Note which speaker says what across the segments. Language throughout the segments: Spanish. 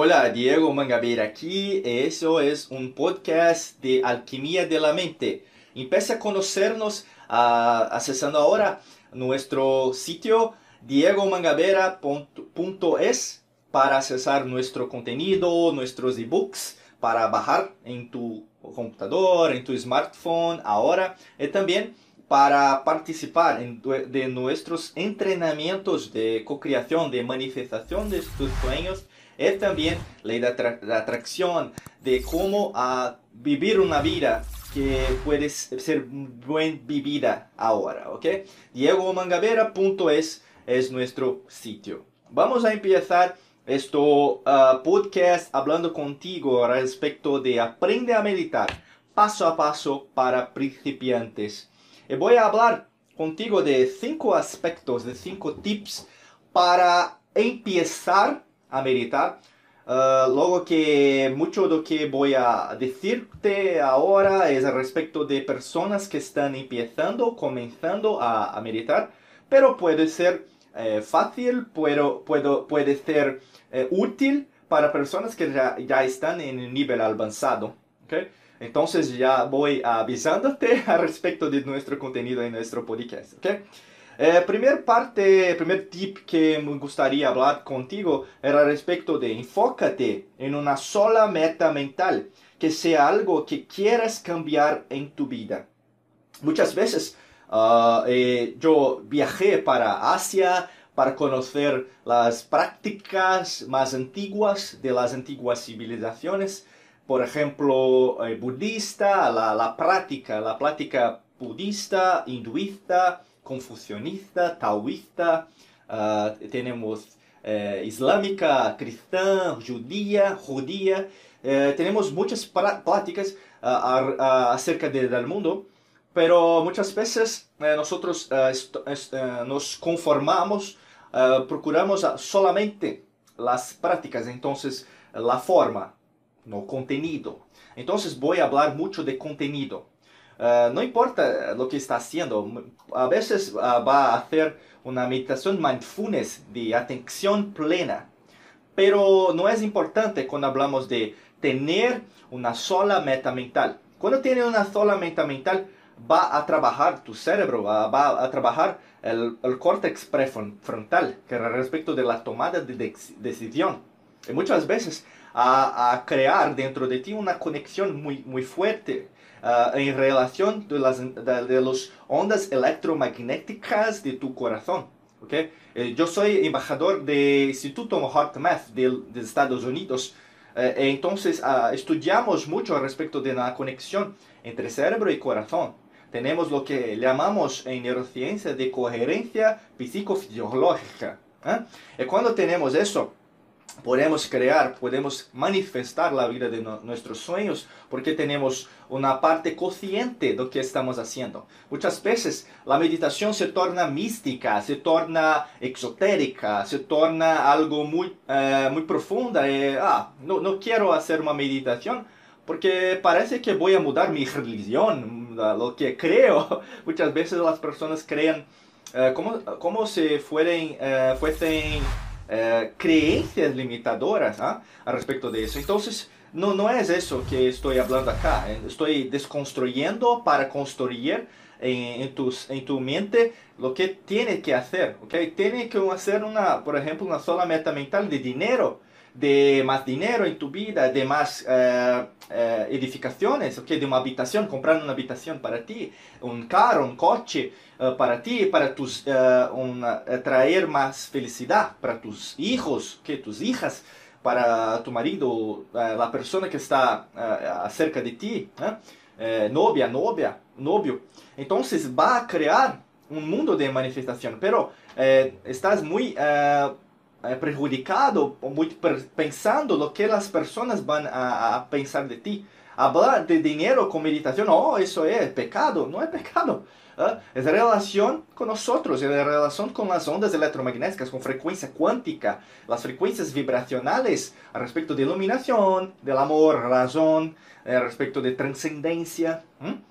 Speaker 1: Hola, Diego Mangabeira aquí. Eso es un podcast de alquimia de la mente. Empieza a conocernos uh, accesando ahora nuestro sitio diegomangabera.es para accesar nuestro contenido, nuestros ebooks, para bajar en tu computador, en tu smartphone ahora y también para participar de nuestros entrenamientos de co-creación, de manifestación de tus sueños es también ley de, atracción, de cómo a vivir una vida que puede ser bien vivida ahora, ¿ok? diegomangavera.es es nuestro sitio. Vamos a empezar esto uh, podcast hablando contigo respecto de aprende a meditar paso a paso para principiantes. Voy a hablar contigo de cinco aspectos, de cinco tips para empezar a meditar. Uh, luego que mucho de lo que voy a decirte ahora es respecto de personas que están empezando, comenzando a, a meditar, pero puede ser eh, fácil, puedo, puedo, puede ser eh, útil para personas que ya, ya están en el nivel avanzado. ¿okay? Entonces ya voy avisándote al respecto de nuestro contenido en nuestro podcast. ¿okay? Eh, primer parte, primer tip que me gustaría hablar contigo era respecto de enfócate en una sola meta mental, que sea algo que quieras cambiar en tu vida. Muchas veces uh, eh, yo viajé para Asia para conocer las prácticas más antiguas de las antiguas civilizaciones, por ejemplo, eh, budista, la, la práctica, la práctica budista, hinduista, confucionista, taoísta, uh, tenemos uh, islámica, cristiana, judía, judía. Uh, tenemos muchas prácticas acerca de, del mundo, pero muchas veces nosotros nos conformamos, procuramos solamente las prácticas, entonces la forma, no contenido. Entonces voy a hablar mucho de contenido. Uh, no importa lo que está haciendo, a veces uh, va a hacer una meditación mindfulness de atención plena, pero no es importante cuando hablamos de tener una sola meta mental. Cuando tiene una sola meta mental, va a trabajar tu cerebro, va, va a trabajar el, el córtex prefrontal, que es respecto de la tomada de, de decisión. Y muchas veces a, a, crear dentro de ti una conexión muy, muy fuerte uh, en relación de las de, los ondas electromagnéticas de tu corazón. ¿okay? Eh, yo soy embajador del Instituto HeartMath de, de Estados Unidos. Eh, entonces uh, estudiamos mucho respecto de la conexión entre cerebro y corazón. Tenemos lo que llamamos en neurociencia de coherencia psicofisiológica. ¿eh? Y cuando tenemos eso, podemos crear, podemos manifestar la vida de no, nuestros sueños porque tenemos una parte consciente de lo que estamos haciendo. Muchas veces la meditación se torna mística, se torna exotérica, se torna algo muy, eh, muy profunda. Eh, ah, no, no quiero hacer una meditación porque parece que voy a mudar mi religión, lo que creo. Muchas veces las personas creen eh, como, como si fueren, eh, fuesen eh, creencias limitadoras ¿ah? al respecto de eso. Entonces, no, no es eso que estoy hablando acá. Estoy desconstruyendo para construir en, en, tus, tu mente lo que tiene que hacer. ¿okay? Tiene que una, por ejemplo, una sola meta mental de dinero de más dinero en tu vida, de más uh, uh, edificaciones, okay? de una habitación, comprar una habitación para ti, un carro, un coche uh, para ti, para tus, un, traer más felicidad para tus hijos, que tus hijas, para tu marido, la persona que está cerca de ti, novia, novia, novio. Entonces va a crear un mundo de manifestación, pero estás muy é, prejudicado, muito pensando lo que as pessoas vão a, a, pensar de ti. Hablar de dinheiro com meditação, oh, isso é pecado. Não é pecado. ¿eh? É relação com nós, é relação com as ondas eletromagnéticas, com frequência quântica, as frequências vibracionais a respeito de iluminação, del amor, razão, a respeito de transcendência. ¿Mm?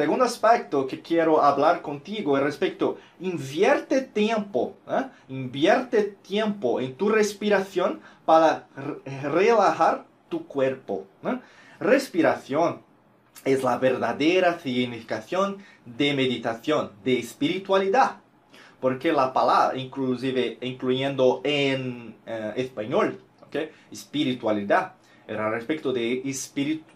Speaker 1: Segundo aspecto que quiero hablar contigo es respecto, invierte tiempo, ¿eh? invierte tiempo en tu respiración para relajar tu cuerpo. ¿eh? Respiración es la verdadera significación de meditación, de espiritualidad. Porque la palabra, inclusive incluyendo en eh, español, ¿okay? espiritualidad, era respecto de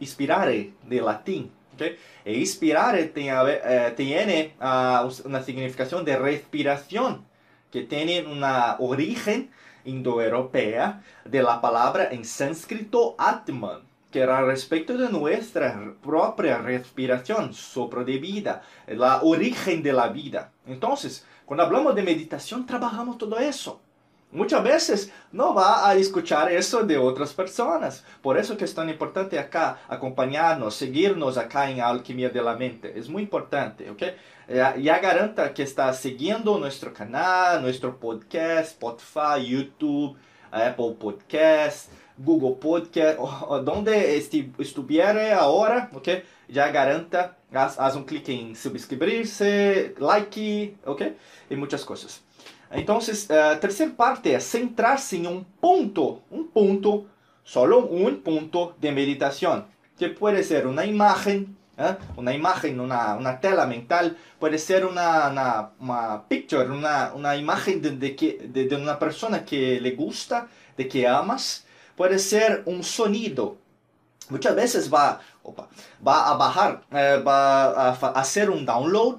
Speaker 1: inspirare, de latín. ¿Okay? E inspirare tiene, eh, uh, una significación de respiración, que tiene una origen indoeuropea de la palabra en sánscrito atman que era respecto de nuestra propia respiración, sopro de vida, la origen de la vida. Entonces, cuando hablamos de meditación, trabajamos todo eso. Muchas veces no va a escuchar eso de otras personas. Por eso que es tan importante acá acompañarnos, seguirnos acá en Alquimia de la Mente. Es muy importante, ¿ok? Ya, ya garanta que está siguiendo nuestro canal, nuestro podcast, Spotify, YouTube, Apple Podcast. Google Podcast, donde estuviere ahora, ok? Ya garanta, haz, haz, un clic en suscribirse, like, ok? Y muchas cosas. Entonces, uh, tercera parte es centrarse en un punto, un punto, solo un punto de meditación, que puede ser una imagen, ¿eh? una imagen, una, una, tela mental, puede ser una, una, picture, una, imagen de, que, de, una persona que le gusta, de que amas, puede ser un sonido. Muchas veces va, opa, va a bajar, eh, va a hacer un download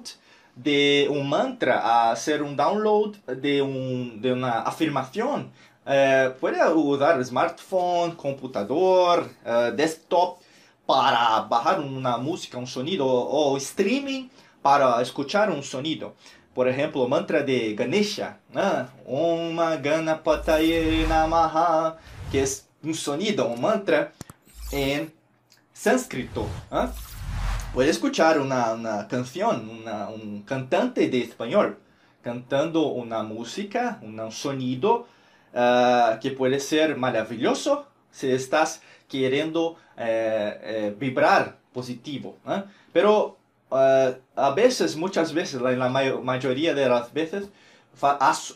Speaker 1: de un mantra, a hacer un download de, un, de una afirmación. Eh, usar smartphone, computador, eh, desktop para bajar una música, un sonido o streaming para escuchar un sonido. Por ejemplo, mantra de Ganesha, ¿eh? Om Ganapataye Namaha, que es un sonido, un mantra en sánscrito. ¿eh? Puede escuchar una, canción, un cantante de español cantando una música, un sonido uh, que puede ser maravilloso si estás queriendo eh, eh, vibrar positivo. ¿eh? Pero a veces, muchas veces, en la mayoría de las veces,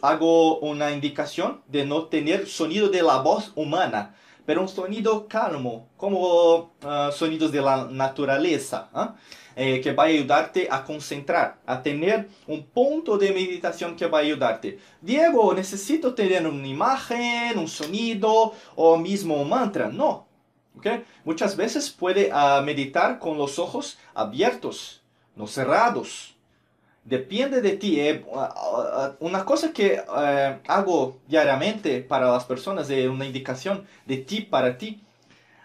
Speaker 1: hago una indicación de no tener sonido de la voz humana, pero un sonido calmo, como uh, sonidos de la naturaleza, ¿eh? Eh, que va a ayudarte a concentrar, a tener un punto de meditación que va a ayudarte. Diego, necesito tener una imagen, un sonido o mismo un mantra. No. ¿Okay? Muchas veces puede uh, meditar con los ojos abiertos, no cerrados. Depende de ti. Eh, una cosa que eh, hago diariamente para las personas es una indicación de ti para ti.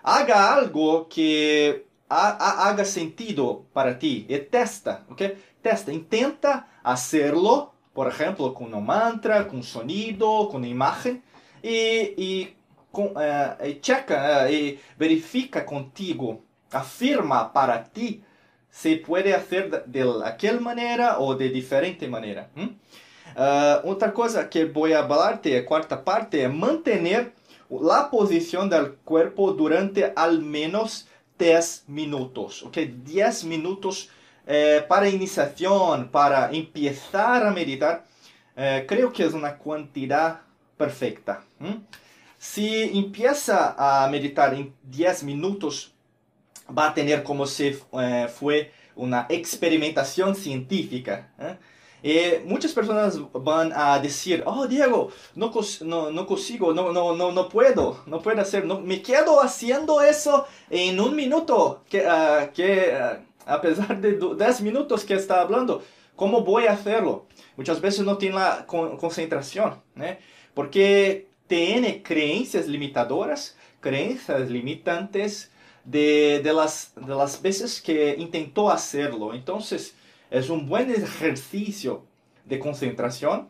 Speaker 1: Haga algo que ha, ha, haga sentido para ti y testa, ¿ok? Testa, intenta hacerlo, por ejemplo, con un mantra, con un sonido, con una imagen y, y, con, uh, y checa uh, y verifica contigo, afirma para ti se puede hacer de, aquella manera o de diferente manera. Uh, otra cosa que voy a hablarte, cuarta parte, es mantener la posición del cuerpo durante al menos 10 minutos. ¿okay? 10 minutos eh, para iniciación, para empezar a meditar, eh, creo que es una cantidad perfecta. Si empieza a meditar en 10 minutos, va a tener como si eh, fue una experimentación científica. ¿eh? Muchas personas van a decir, oh Diego, no, no, no consigo, no, no, no, no puedo, no puedo hacer, no, me quedo haciendo eso en un minuto, que, uh, que uh, a pesar de 10 minutos que está hablando, ¿cómo voy a hacerlo? Muchas veces no tiene la con concentración, ¿eh? porque tiene creencias limitadoras, creencias limitantes, de, de, las, de las veces que intentó hacerlo. Entonces, es un buen ejercicio de concentración,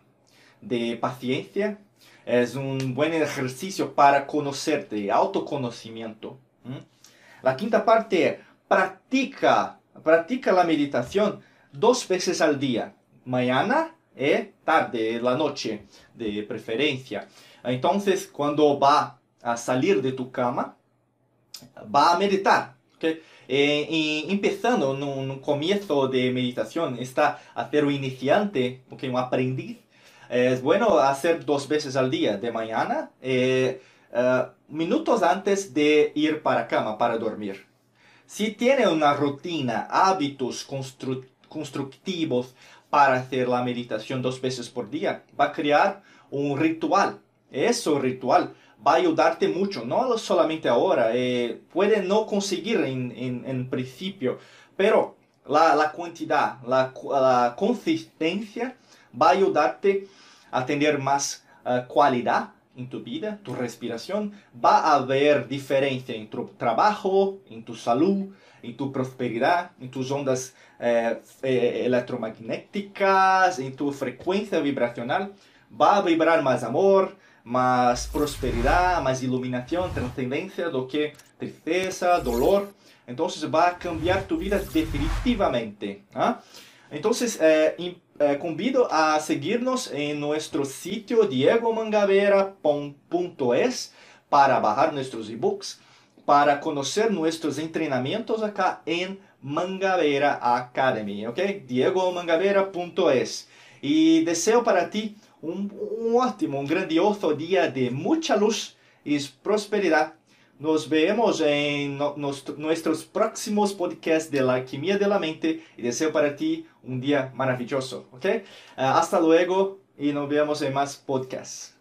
Speaker 1: de paciencia, es un buen ejercicio para conocerte, autoconocimiento. La quinta parte, practica, practica la meditación dos veces al día, mañana y tarde, la noche de preferencia. Entonces, cuando va a salir de tu cama, va a meditar. ¿ok? ¿ok? Eh, y empezando en un comienzo de meditación, está hacer un iniciante, okay, un aprendiz, es bueno hacer dos veces al día, de mañana, eh, eh, minutos antes de ir para cama, para dormir. Si tiene una rutina, hábitos constructivos para hacer la meditación dos veces por día, va a crear un ritual. Eso ritual va a ayudarte mucho, no solamente ahora, eh, puede no conseguir en, principio, pero la, la cantidad, la, la, consistencia va a ayudarte a tener más uh, cualidad en tu vida, tu respiración, va a haber diferencia en tu trabajo, en tu salud, en tu prosperidad, en tus ondas eh, eh, electromagnéticas, en tu frecuencia vibracional. Va a vibrar más amor, más prosperidad, más iluminación, trascendencia do que tristeza, dolor. Entonces va a cambiar tu vida definitivamente. ¿ah? Entonces, eh, eh, convido a seguirnos en nuestro sitio diegomangavera.es para bajar nuestros ebooks, para conocer nuestros entrenamientos acá en Mangavera Academy, ¿ok? diegomangavera.es. Y deseo para ti un, un ótimo, un grandioso día de mucha luz y prosperidad. Nos vemos en no, nos, nuestros próximos podcasts de la alquimia de la mente y deseo para ti un día maravilloso, ¿ok? Uh, hasta luego y nos vemos en más podcasts.